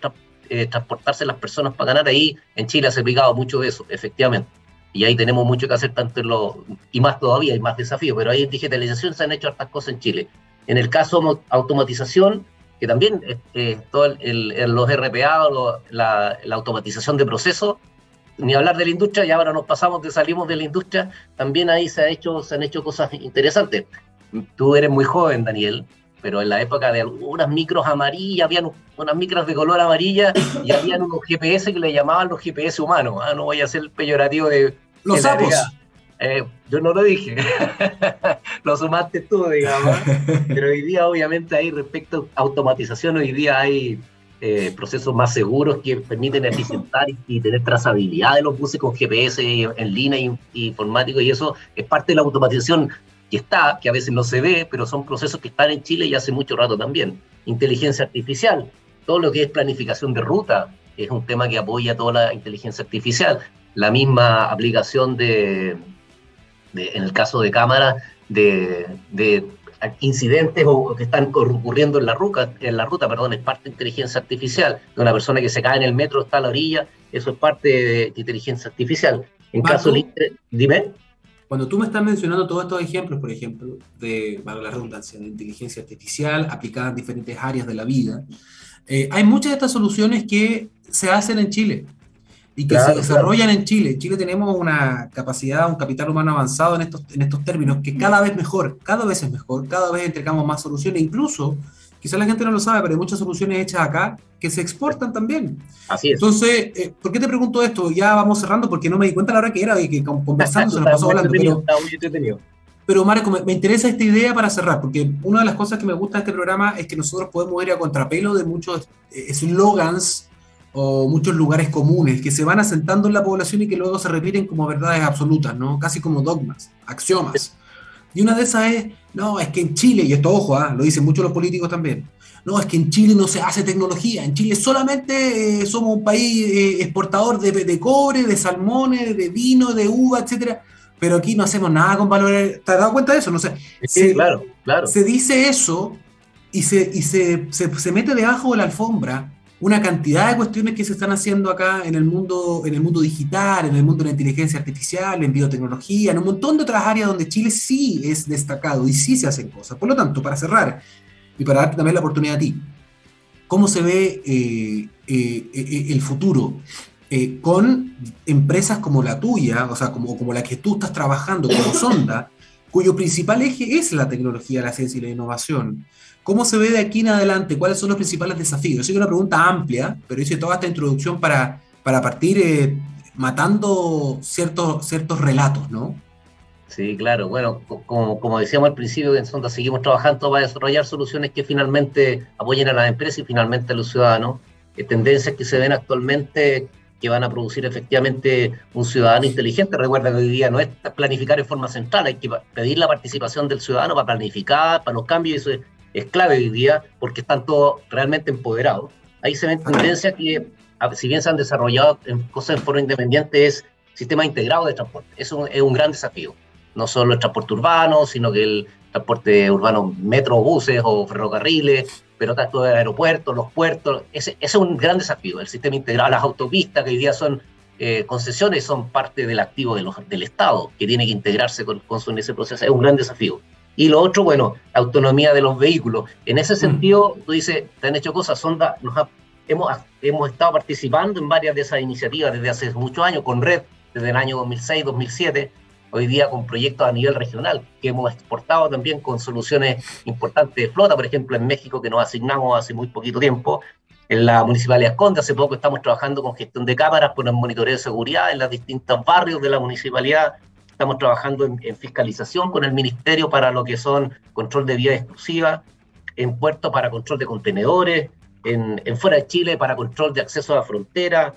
eh, transportarse las personas para ganar ahí. En Chile se ha aplicado mucho de eso, efectivamente. Y ahí tenemos mucho que hacer, tanto en lo, y más todavía, hay más desafíos, pero ahí en digitalización se han hecho estas cosas en Chile. En el caso de automatización, que también todo los RPA o la, la automatización de procesos, ni hablar de la industria, y ahora nos pasamos de salimos de la industria, también ahí se, ha hecho, se han hecho cosas interesantes. Tú eres muy joven, Daniel, pero en la época de algunas micros amarillas, habían unas micros de color amarilla y habían unos GPS que le llamaban los GPS humanos. Ah, no voy a ser el peyorativo de... Los sapos. Eh, yo no lo dije, lo sumaste tú, digamos. Pero hoy día, obviamente, hay respecto a automatización, hoy día hay eh, procesos más seguros que permiten eficientar y, tener trazabilidad de los buses con GPS en línea y, informático, y eso es parte de la automatización que está, que a veces no se ve, pero son procesos que están en Chile y hace mucho rato también. Inteligencia artificial, todo lo que es planificación de ruta, es un tema que apoya toda la inteligencia artificial. La misma aplicación de, en el caso de cámara, de incidentes o que están ocurriendo en la ruta, en la ruta, perdón, es parte de inteligencia artificial, de una persona que se cae en el metro, está a la orilla, eso es parte de, inteligencia artificial. En caso de, dime. Cuando tú me estás mencionando todos estos ejemplos, por ejemplo, de, para la redundancia, de inteligencia artificial aplicada en diferentes áreas de la vida, eh, hay muchas de estas soluciones que se hacen en Chile y que se desarrollan en Chile. En Chile tenemos una capacidad, un capital humano avanzado en estos, en estos términos, que cada vez mejor, cada vez es mejor, cada vez entregamos más soluciones, incluso, quizás la gente no lo sabe, pero hay muchas soluciones hechas acá que se exportan también. Así es. Entonces, eh, ¿por qué te pregunto esto? Ya vamos cerrando porque no me di cuenta la hora que era y que conversando se nos pasó hablando. Pero, pero Marco, me, me, interesa esta idea para cerrar, porque una de las cosas que me gusta de este programa es que nosotros podemos ir a contrapelo de muchos eh, eslogans o muchos lugares comunes que se van asentando en la población y que luego se repiten como verdades absolutas, ¿no? Casi como dogmas, axiomas. Y una de esas es, no, es que en Chile, y esto ojo, ¿ah? lo dicen muchos los políticos también, no, es que en Chile no se hace tecnología, en Chile solamente eh, somos un país eh, exportador de, de, cobre, de salmones, de vino, de uva, etcétera, pero aquí no hacemos nada con valores, ¿te has dado cuenta de eso? No sé. Sí, claro, claro. Se dice eso y se, y se, se, se mete debajo de la alfombra una cantidad de cuestiones que se están haciendo acá en el mundo, en el mundo digital, en el mundo de la inteligencia artificial, en biotecnología, en un montón de otras áreas donde Chile sí es destacado y sí se hacen cosas. Por lo tanto, para cerrar y para darte también la oportunidad a ti, ¿cómo se ve eh, eh, eh, el futuro? con empresas como la tuya, o sea, como, como la que tú estás trabajando como Sonda, cuyo principal eje es la tecnología, la ciencia y la innovación. ¿Cómo se ve de aquí en adelante? ¿Cuáles son los principales desafíos? Sé que es una pregunta amplia, pero hice toda esta introducción para, para partir eh, matando ciertos, ciertos relatos, ¿no? Sí, claro. Bueno, como, decíamos al principio, en Sonda seguimos trabajando para desarrollar soluciones que finalmente apoyen a las empresas y finalmente a los ciudadanos. Eh, tendencias que se ven actualmente que van a producir efectivamente un ciudadano inteligente. Recuerda que hoy día no es planificar en forma central, hay que pedir la participación del ciudadano para planificar, para los cambios, es, clave hoy día porque están todos realmente empoderados. Ahí se ven tendencias que, si bien se han desarrollado en cosas en forma independiente, es sistema integrado de transporte. Eso es un gran desafío. No solo el transporte urbano, sino que el transporte urbano, metro, buses o ferrocarriles, pero tanto de aeropuertos, los puertos. Ese, ese, es un gran desafío. El sistema integrado, las autopistas, que hoy día son eh, concesiones, son parte del activo de los, del Estado, que tiene que integrarse con, con ese proceso. Es un gran desafío. Y lo otro, bueno, autonomía de los vehículos. En ese mm. sentido, tú dices, te han hecho cosas, Sonda, nos hemos, hemos estado participando en varias de esas iniciativas desde hace muchos años, con Red, desde el año 2006, 2007, hoy día con proyectos a nivel regional, que hemos exportado también con soluciones importantes de flota, por ejemplo, en México, que nos asignamos hace muy poquito tiempo. En la Municipalidad de Conde, hace poco estamos trabajando con gestión de cámaras, con el monitoreo de seguridad en los distintos barrios de la municipalidad. Estamos trabajando en, fiscalización con el Ministerio para lo que son control de vía exclusiva, en puertos para control de contenedores, en, en fuera de Chile para control de acceso a la frontera,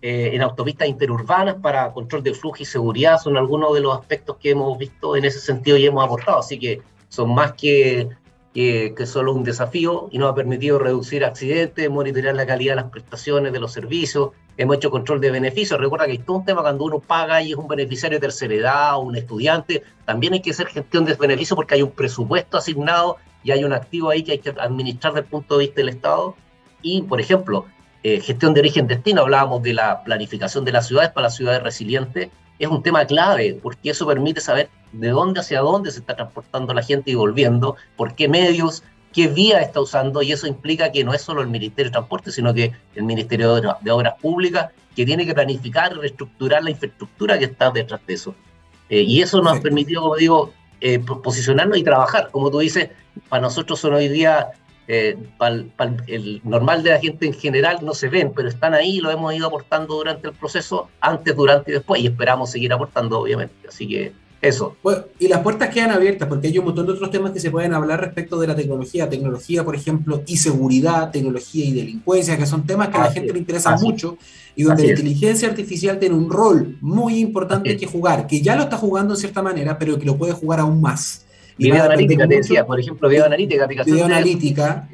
eh, en autopistas interurbanas para control de flujo y seguridad, son algunos de los aspectos que hemos visto en ese sentido y hemos aportado. Así que son más que, que, solo un desafío y nos ha permitido reducir accidentes, monitorear la calidad de las prestaciones, de los servicios. Hemos hecho control de beneficios. Recuerda que hay todo un tema cuando uno paga y es un beneficiario de tercera edad o un estudiante. También hay que hacer gestión de beneficios porque hay un presupuesto asignado y hay un activo ahí que hay que administrar desde el punto de vista del Estado. Y, por ejemplo, eh, gestión de origen-destino, hablábamos de la planificación de las ciudades para las ciudades resilientes, es un tema clave, porque eso permite saber de dónde hacia dónde se está transportando la gente y volviendo, por qué medios, qué vía está usando, y eso implica que no es solo el Ministerio de Transporte, sino que el Ministerio de Obras Públicas, que tiene que planificar y reestructurar la infraestructura que está detrás de eso. Eh, y eso nos ha permitido, como digo, eh, posicionarnos y trabajar. Como tú dices, para nosotros son hoy día eh, el normal de la gente en general no se ven, pero están ahí y lo hemos ido aportando durante el proceso, antes, durante y después, y esperamos seguir aportando, obviamente. Así que eso. y las puertas quedan abiertas porque hay un montón de otros temas que se pueden hablar respecto de la tecnología. Tecnología, por ejemplo, y seguridad, tecnología y delincuencia, que son temas que a la gente le interesan mucho y donde la inteligencia artificial tiene un rol muy importante que jugar, que ya lo está jugando en cierta manera, pero que lo puede jugar aún más. Video analítica, te decía, por ejemplo, video analítica, aplicación. Video analítica.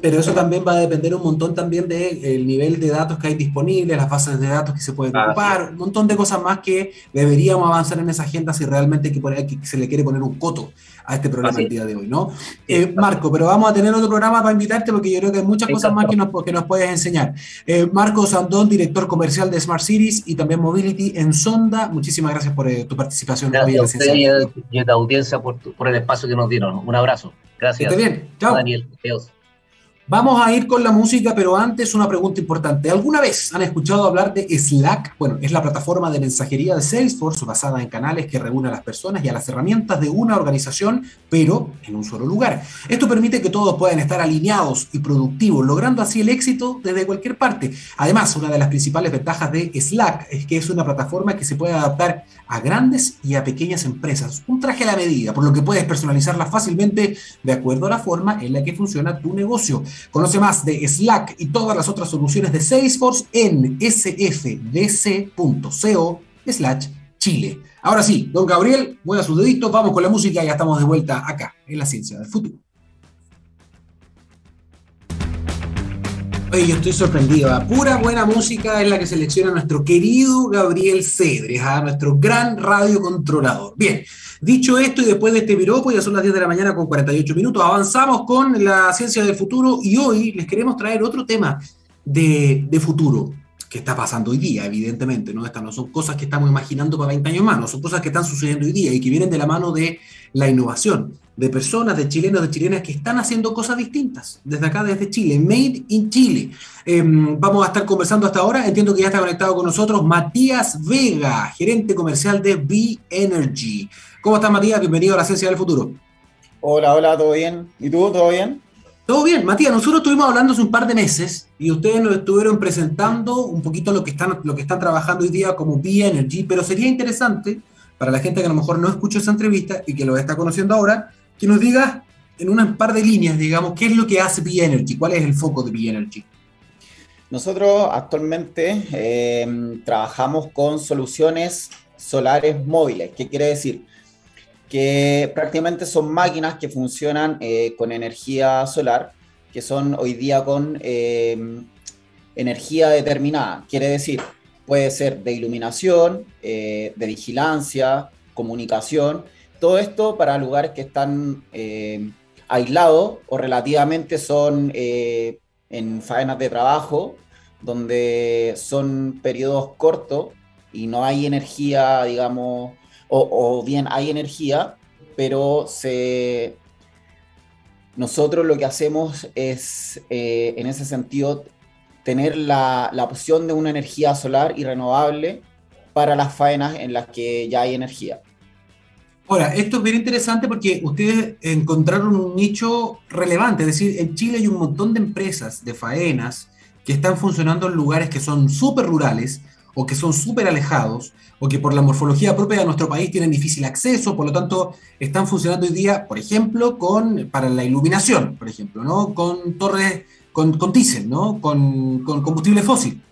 Pero eso también va a depender un montón también del nivel de datos que hay disponibles, las bases de datos que se pueden ah, ocupar, un montón de cosas más que deberíamos avanzar en esa agenda si realmente que, poner, que se le quiere poner un coto a este programa el día de hoy, ¿no? Eh, Marco, pero vamos a tener otro programa para invitarte porque yo creo que hay muchas cosas más que nos, que nos puedes enseñar. Eh, Marco Sandón, director comercial de Smart Cities y también Mobility en Sonda, muchísimas gracias por eh, tu participación. Gracias a usted y a, la audiencia por, por, el espacio que nos dieron. Un abrazo. Gracias. Esté bien. Chao. Daniel. Adiós. Vamos a ir con la música, pero antes una pregunta importante. ¿Alguna vez han escuchado hablar de Slack? Bueno, es la plataforma de mensajería de Salesforce basada en canales que reúne a las personas y a las herramientas de una organización, pero en un solo lugar. Esto permite que todos puedan estar alineados y productivos, logrando así el éxito desde cualquier parte. Además, una de las principales ventajas de Slack es que es una plataforma que se puede adaptar a grandes y a pequeñas empresas. Un traje a la medida, por lo que puedes personalizarla fácilmente de acuerdo a la forma en la que funciona tu negocio. Conoce más de Slack y todas las otras soluciones de Salesforce en sfdc.co slash Chile. Ahora sí, don Gabriel, mueva sus deditos, vamos con la música y ya estamos de vuelta acá, en la ciencia del futuro. Oye, yo estoy sorprendido. ¿ah? Pura buena música es la que selecciona nuestro querido Gabriel Cedres, a ¿ah? nuestro gran radiocontrolador. Bien, dicho esto y después de este piropo, ya son las 10 de la mañana con 48 minutos, avanzamos con la ciencia del futuro y hoy les queremos traer otro tema de, de futuro. que está pasando hoy día, evidentemente, ¿no? Estas no son cosas que estamos imaginando para 20 años más, no son cosas que están sucediendo hoy día y que vienen de la mano de la innovación, de personas, de chilenos, de chilenas que están haciendo cosas distintas, desde acá, desde Chile, Made in Chile. Em, vamos a estar conversando hasta ahora, entiendo que ya está conectado con nosotros Matías Vega, gerente comercial de B-Energy. ¿Cómo estás, Matías? Bienvenido a la Ciencia del Futuro. Hola, hola, ¿todo bien? ¿Y tú, todo bien? Todo bien, Matías, nosotros estuvimos hablando hace un par de meses y ustedes nos estuvieron presentando un poquito lo que están, lo que están trabajando hoy día como B-Energy, pero sería interesante para la gente que a lo mejor no escuchó esa entrevista y que lo está conociendo ahora, que nos diga en un par de líneas, digamos, qué es lo que hace B-Energy, cuál es el foco de B-Energy. Nosotros actualmente eh, trabajamos con soluciones solares móviles. ¿Qué quiere decir? Que prácticamente son máquinas que funcionan eh, con energía solar, que son hoy día con eh, energía determinada. Quiere decir, puede ser de iluminación, de vigilancia, comunicación todo esto para lugares que están eh, aislados o relativamente son eh, en faenas de trabajo, donde son periodos cortos y no hay energía, digamos, o, bien hay energía, pero nosotros lo que hacemos es, eh, en ese sentido, tener la, la opción de una energía solar y renovable para las faenas en las que ya hay energía. Ahora, esto es bien interesante porque ustedes encontraron un nicho relevante, es decir, en Chile hay un montón de empresas de faenas que están funcionando en lugares que son súper rurales o que son súper alejados o que por la morfología propia de nuestro país tienen difícil acceso, por lo tanto están funcionando hoy día, por ejemplo, con, para la iluminación, por ejemplo, ¿no? con torres con, con diésel, ¿no? con, combustible fósil.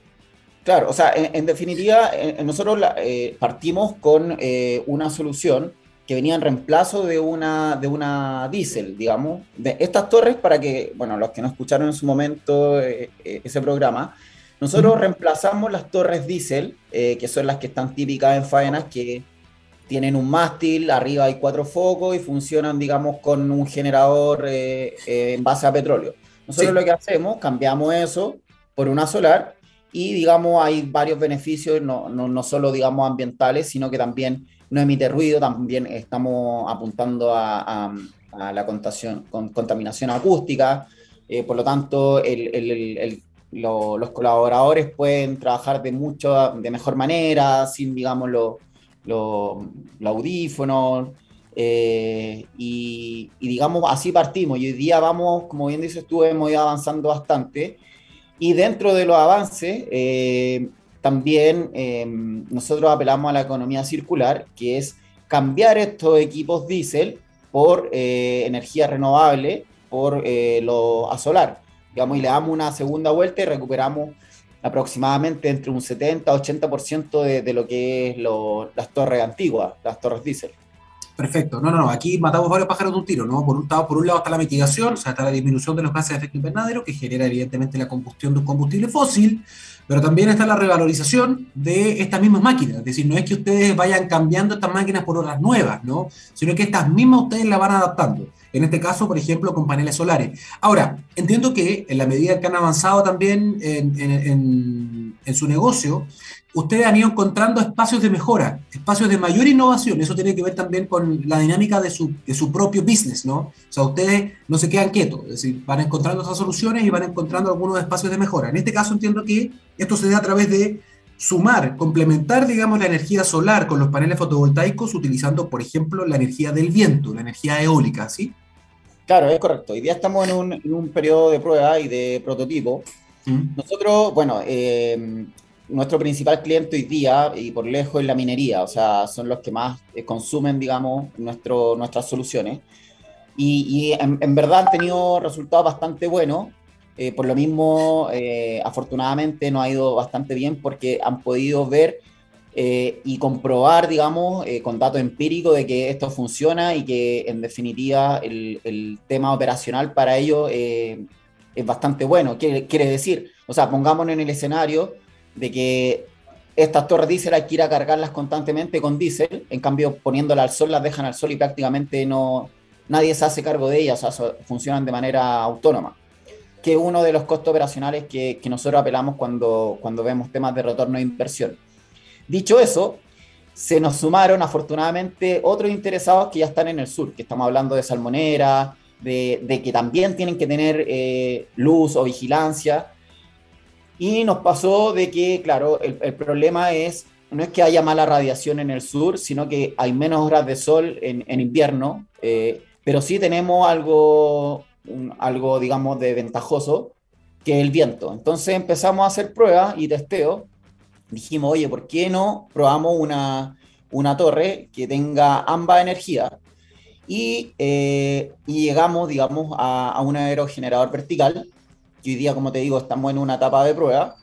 Claro, o sea, en, definitiva, nosotros eh, partimos con eh, una solución que venía en reemplazo de una, de una diésel, digamos. De estas torres, para que, bueno, los que no escucharon en su momento eh, ese programa, nosotros reemplazamos las torres diésel, eh, que son las que están típicas en faenas, que tienen un mástil, arriba hay cuatro focos y funcionan, digamos, con un generador en base a petróleo. Nosotros lo que hacemos, cambiamos eso por una solar y, digamos, hay varios beneficios, no, no, no solo, digamos, ambientales, sino que también no emite ruido, también estamos apuntando a, la contaminación acústica, eh, por lo tanto los colaboradores pueden trabajar de, mucho, de mejor manera, sin, digamos, los audífonos, eh, y, digamos, así partimos. Y hoy día vamos, como bien dices tú, hemos ido avanzando bastante. Y dentro de los avances, eh, también em, nosotros apelamos a la economía circular, que es cambiar estos equipos diésel por eh, energía renovable, por lo a solar. Y le damos una segunda vuelta y recuperamos aproximadamente entre un 70-80% de, de lo que es las torres antiguas, las torres diésel. Perfecto. No, no, no. Aquí matamos varios pájaros de un tiro, ¿no? Por un, por un lado está la mitigación, o sea, está la disminución de los gases de efecto invernadero, que genera evidentemente la combustión de un combustible fósil, pero también está la revalorización de estas mismas máquinas. Es decir, no es que ustedes vayan cambiando estas máquinas por otras nuevas, ¿no? Sino que estas mismas ustedes las van adaptando. En este caso, por ejemplo, con paneles solares. Ahora, entiendo que en la medida que han avanzado también en, en, en su negocio, ustedes han ido encontrando espacios de mejora, espacios de mayor innovación. Eso tiene que ver también con la dinámica de su, de su propio business, ¿no? O sea, ustedes no se quedan quietos, es decir, van encontrando esas soluciones y van encontrando algunos espacios de mejora. En este caso entiendo que esto se da a través de sumar, complementar, digamos, la energía solar con los paneles fotovoltaicos utilizando, por ejemplo, la energía del viento, la energía eólica, ¿sí? Claro, es correcto. Hoy día estamos en un, en un periodo de prueba y de prototipo. ¿Mm? Nosotros, bueno, eh, nuestro principal cliente hoy día y por lejos es la minería, o sea, son los que más eh, consumen, digamos, nuestro, nuestras soluciones. Y, en, verdad han tenido resultados bastante buenos. Eh, por lo mismo, eh, afortunadamente nos ha ido bastante bien porque han podido ver y comprobar, digamos, con datos empíricos de que esto funciona y que en definitiva el, el tema operacional para ellos es bastante bueno. Quiere, quiere decir, o sea, pongámonos en el escenario de que estas torres diésel hay que ir a cargarlas constantemente con diésel, en cambio poniéndolas al sol las dejan al sol y prácticamente no nadie se hace cargo de ellas, o sea, funcionan de manera autónoma. que uno de los costos operacionales que, que, nosotros apelamos cuando, cuando vemos temas de retorno de inversión. Dicho eso, se nos sumaron afortunadamente otros interesados que ya están en el sur, que estamos hablando de salmonera, de, que también tienen que tener eh, luz o vigilancia. Y nos pasó de que, claro, el, problema es, no es que haya mala radiación en el sur, sino que hay menos horas de sol en, invierno, eh, pero sí tenemos algo, algo, digamos, de ventajoso, que el viento. Entonces empezamos a hacer pruebas y testeo dijimos, oye, ¿por qué no probamos una, una torre que tenga ambas energías? Y, eh, y, llegamos, digamos, a, a, un aerogenerador vertical, que hoy día, como te digo, estamos en una etapa de prueba,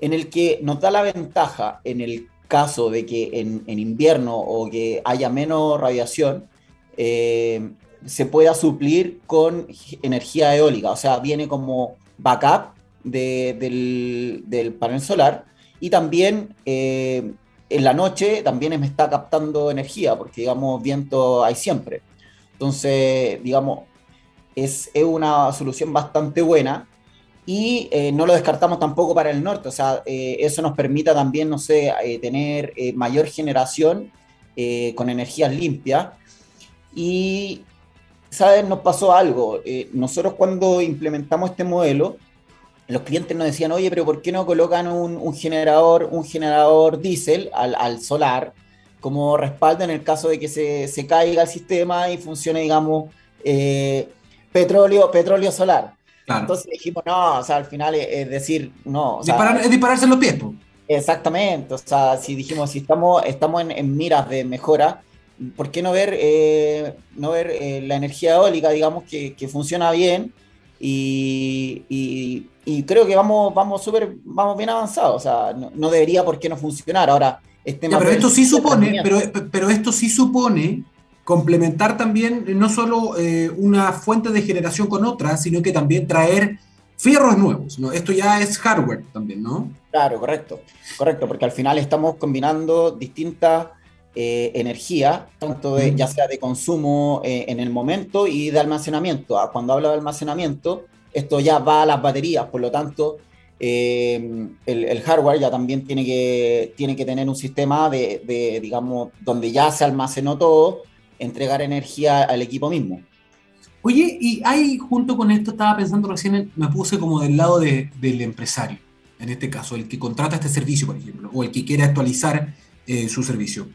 en el que nos da la ventaja en el caso de que en, en invierno o que haya menos radiación, eh, se pueda suplir con energía eólica, o sea, viene como backup de, del, del panel solar y también eh, en la noche también me está captando energía, porque digamos, viento hay siempre. Entonces, digamos, es, es una solución bastante buena y eh, no lo descartamos tampoco para el norte, o sea, eh, eso nos permite también, no sé, eh, tener eh, mayor generación eh, con energías limpias. Y, ¿sabes? Nos pasó algo. nosotros cuando implementamos este modelo, los clientes nos decían, oye, pero ¿por qué no colocan un, un generador, un generador diésel al, al, solar como respaldo en el caso de que se, se caiga el sistema y funcione, digamos, eh, petróleo, petróleo solar? Claro. Entonces dijimos, no, o sea, al final es, es decir, no. O sea, Disparar, es dispararse en los pies. Exactamente, o sea, si dijimos, si estamos, estamos en, en miras de mejora, ¿por qué no ver, eh, no ver eh, la energía eólica, digamos, que, que funciona bien? Y, y, y, creo que vamos, vamos súper, vamos bien avanzados, o sea, no, no, debería por qué no funcionar. Ahora, este ya, pero esto sí supone, pero, pero esto sí supone complementar también no solo eh, una fuente de generación con otra, sino que también traer fierros nuevos, ¿no? Esto ya es hardware también, ¿no? Claro, correcto, correcto, porque al final estamos combinando distintas eh, energía, tanto de, ya sea de consumo eh, en el momento y de almacenamiento. Ah, cuando hablo de almacenamiento, esto ya va a las baterías, por lo tanto, eh, el, hardware ya también tiene que, tiene que tener un sistema de, digamos, donde ya se almacenó todo, entregar energía al equipo mismo. Oye, y ahí junto con esto estaba pensando recién, me puse como del lado de, del empresario, en este caso, el que contrata este servicio, por ejemplo, o el que quiere actualizar su servicio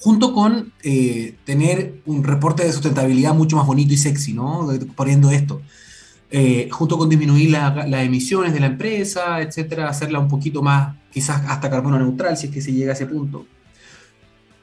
junto con eh, tener un reporte de sustentabilidad mucho más bonito y sexy, ¿no? Poniendo esto. Eh, junto con disminuir las la emisiones de la empresa, etcétera, hacerla un poquito más, quizás hasta carbono neutral, si es que se llega a ese punto.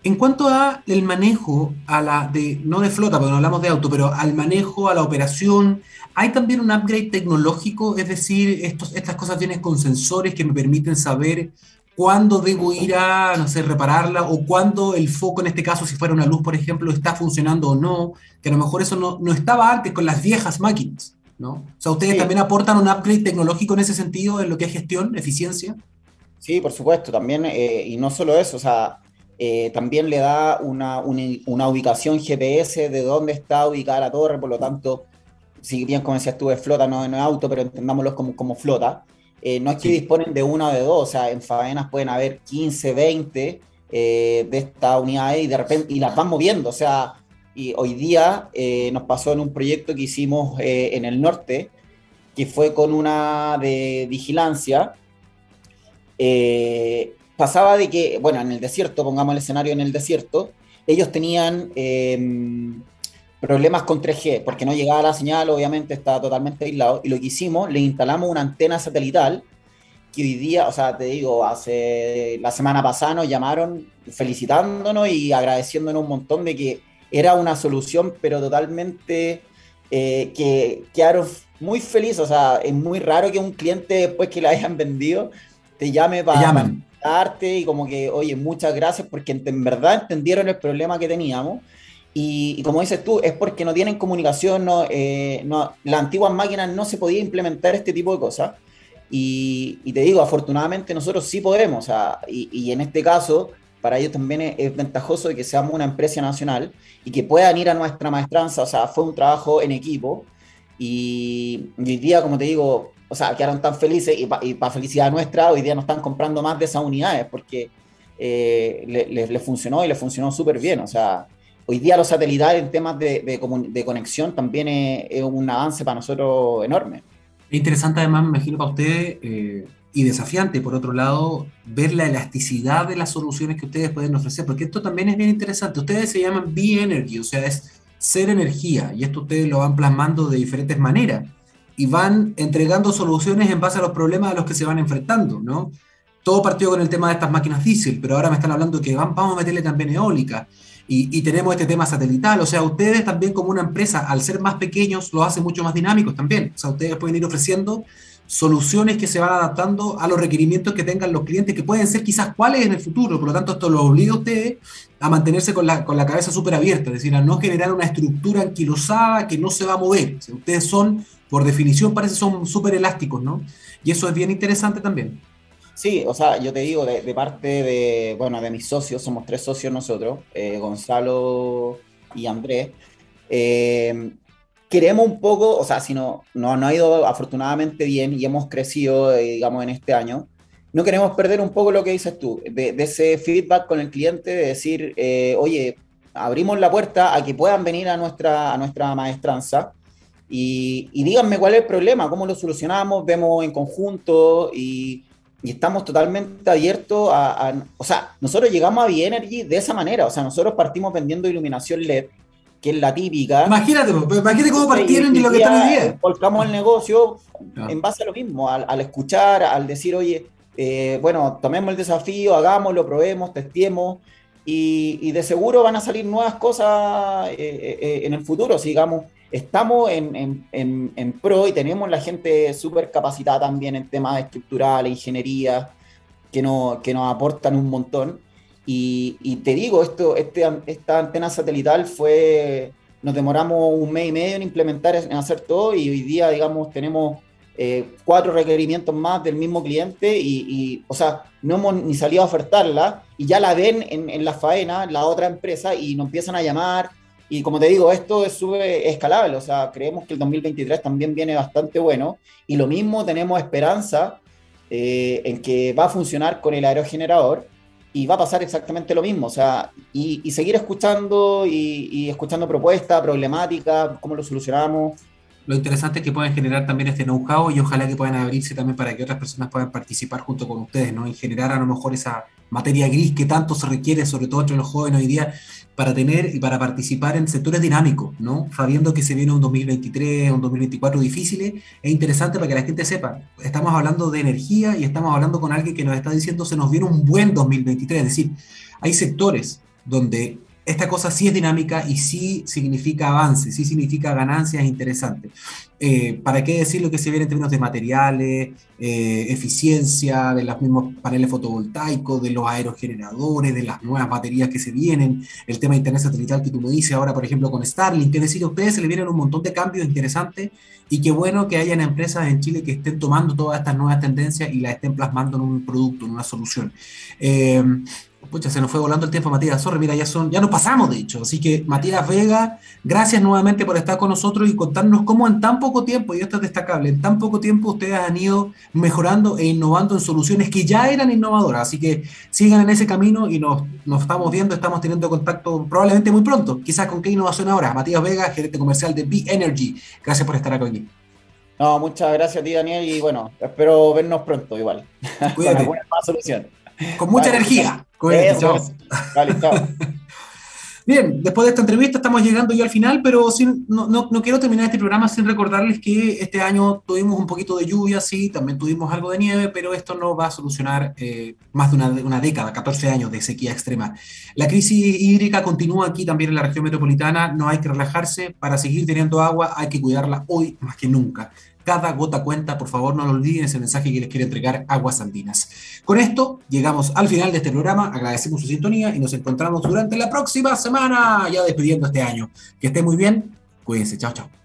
En cuanto a el manejo, a la de, no de flota, porque no hablamos de auto, pero al manejo, a la operación, hay también un upgrade tecnológico, es decir, estas cosas vienen con sensores que me permiten saber cuándo debo ir a, no sé, repararla o cuándo el foco, en este caso, si fuera una luz, por ejemplo, está funcionando o no, que a lo mejor eso no, no estaba antes con las viejas máquinas, ¿no? O sea, ¿ustedes sí. también aportan un upgrade tecnológico en ese sentido, en lo que es gestión, eficiencia? Sí, por supuesto, también, eh, y no solo eso, o sea, eh, también le da una, una, una, ubicación GPS de dónde está ubicada la torre, por lo tanto, si bien como decías tú, es flota, no, no es auto, pero entendámoslo como, como flota, eh, no es que disponen de una o de dos, o sea, en faenas pueden haber 15, 20 eh, de esta unidad y de repente, y las van moviendo, o sea, y hoy día eh, nos pasó en un proyecto que hicimos en el norte, que fue con una de vigilancia, pasaba de que, bueno, en el desierto, pongamos el escenario en el desierto, ellos tenían em, problemas con 3G, porque no llegaba la señal, obviamente estaba totalmente aislado, y lo que hicimos, le instalamos una antena satelital, que hoy día, o sea, te digo, hace la semana pasada nos llamaron felicitándonos y agradeciéndonos un montón de que era una solución, pero totalmente eh, que quedaron muy felices, o sea, es muy raro que un cliente después que la hayan vendido te llame para darte y como que, oye, muchas gracias porque en verdad entendieron el problema que teníamos y, y, como dices tú, es porque no tienen comunicación, no, eh, no, las antiguas máquinas no se podía implementar este tipo de cosas. Y, y te digo, afortunadamente nosotros sí podemos. O sea, y, y, en este caso, para ellos también es, es, ventajoso que seamos una empresa nacional y que puedan ir a nuestra maestranza. O sea, fue un trabajo en equipo. Y, hoy día, como te digo, o sea, quedaron tan felices y para felicidad nuestra, hoy día no están comprando más de esas unidades porque eh, les le funcionó y les funcionó súper bien. O sea, hoy día los satélites en temas de, de, conexión también es, un avance para nosotros enorme. Es interesante además, me imagino para ustedes, eh, y desafiante, por otro lado, ver la elasticidad de las soluciones que ustedes pueden ofrecer, porque esto también es bien interesante. Ustedes se llaman B-Energy, o sea, es ser energía, y esto ustedes lo van plasmando de diferentes maneras, y van entregando soluciones en base a los problemas a los que se van enfrentando, ¿no? Todo partió con el tema de estas máquinas diésel, pero ahora me están hablando que van, vamos a meterle también eólica. Y, tenemos este tema satelital, o sea, ustedes también como una empresa, al ser más pequeños, lo hacen mucho más dinámicos también. O sea, ustedes pueden ir ofreciendo soluciones que se van adaptando a los requerimientos que tengan los clientes, que pueden ser quizás cuáles en el futuro. Por lo tanto, esto lo obliga a ustedes a mantenerse con la, con la cabeza súper abierta, es decir, a no generar una estructura anquilosada que no se va a mover. ustedes son, por definición, parece son súper elásticos, ¿no? Y eso es bien interesante también. Sí, o sea, yo te digo, de, parte de, bueno, de mis socios, somos tres socios nosotros, eh, Gonzalo y Andrés, eh, queremos un poco, o sea, si no, no, ha ido afortunadamente bien y hemos crecido, eh, digamos, en este año, no queremos perder un poco lo que dices tú, de, ese feedback con el cliente, de decir, oye, abrimos la puerta a que puedan venir a nuestra, a nuestra maestranza y, y díganme cuál es el problema, cómo lo solucionamos, vemos en conjunto y y estamos totalmente abiertos a, O sea, nosotros llegamos a B-Energy de esa manera. O sea, nosotros partimos vendiendo iluminación LED, que es la típica. Imagínate, imagínate cómo partieron y, lo que están hoy Volcamos el negocio en base a lo mismo, al, escuchar, al decir, oye, eh, bueno, tomemos el desafío, hagámoslo, probemos, testemos. Y, de seguro van a salir nuevas cosas eh, eh, en el futuro, sigamos estamos en, pro y tenemos la gente súper capacitada también en temas estructurales, ingeniería, que, no, que nos aportan un montón. Y, te digo, esto, este, esta antena satelital fue, nos demoramos un mes y medio en implementar, en hacer todo y hoy día, digamos, tenemos eh, cuatro requerimientos más del mismo cliente y, o sea, no hemos ni salido a ofertarla y ya la ven en, en la faena, la otra empresa y nos empiezan a llamar y como te digo, esto es sube escalable, o sea, creemos que el 2023 también viene bastante bueno. Y lo mismo tenemos esperanza eh, en que va a funcionar con el aerogenerador y va a pasar exactamente lo mismo, o sea, y, seguir escuchando y, y escuchando propuestas, problemáticas, cómo lo solucionamos. Lo interesante es que pueden generar también este know-how y ojalá que puedan abrirse también para que otras personas puedan participar junto con ustedes, ¿no? Y generar a lo mejor esa materia gris que tanto se requiere, sobre todo entre los jóvenes hoy día, para tener y para participar en sectores dinámicos, ¿no? Sabiendo que se viene un 2023, un 2024 difícil, es interesante para que la gente sepa, estamos hablando de energía y estamos hablando con alguien que nos está diciendo se nos viene un buen 2023, es decir, hay sectores donde esta cosa sí es dinámica y sí significa avance, sí significa ganancias interesantes. Eh, ¿Para qué decir lo que se viene en términos de materiales, eh, eficiencia de los mismos paneles fotovoltaicos, de los aerogeneradores, de las nuevas baterías que se vienen, el tema de internet satelital que tú me dices ahora, por ejemplo, con Starlink? Es decir, a ustedes se le vienen un montón de cambios interesantes y qué bueno que hayan empresas en Chile que estén tomando todas estas nuevas tendencias y las estén plasmando en un producto, en una solución. Eh, Pucha, se nos fue volando el tiempo, Matías. Sorry, mira, ya son, ya nos pasamos, de hecho. Así que, Matías Vega, gracias nuevamente por estar con nosotros y contarnos cómo en tan poco tiempo, y esto es destacable, en tan poco tiempo ustedes han ido mejorando e innovando en soluciones que ya eran innovadoras. Así que sigan en ese camino y nos, nos estamos viendo, estamos teniendo contacto probablemente muy pronto. Quizás con qué innovación ahora. Matías Vega, gerente comercial de B Energy. Gracias por estar aquí. No, muchas gracias a ti, Daniel, y bueno, espero vernos pronto igual. Cuídate. con alguna solución. Con mucha energía. Bien, después de esta entrevista estamos llegando ya al final, pero no, quiero terminar este programa sin recordarles que este año tuvimos un poquito de lluvia, sí, también tuvimos algo de nieve, pero esto no va a solucionar eh, más de una, una, década, 14 años de sequía extrema. La crisis hídrica continúa aquí también en la región metropolitana, no hay que relajarse, para seguir teniendo agua hay que cuidarla hoy más que nunca. Cada gota cuenta, por favor no lo olviden, ese mensaje que les quiere entregar Aguas Andinas. Con esto llegamos al final de este programa, agradecemos su sintonía y nos encontramos durante la próxima semana, ya despidiendo este año. Que esté muy bien, cuídense, chao, chao.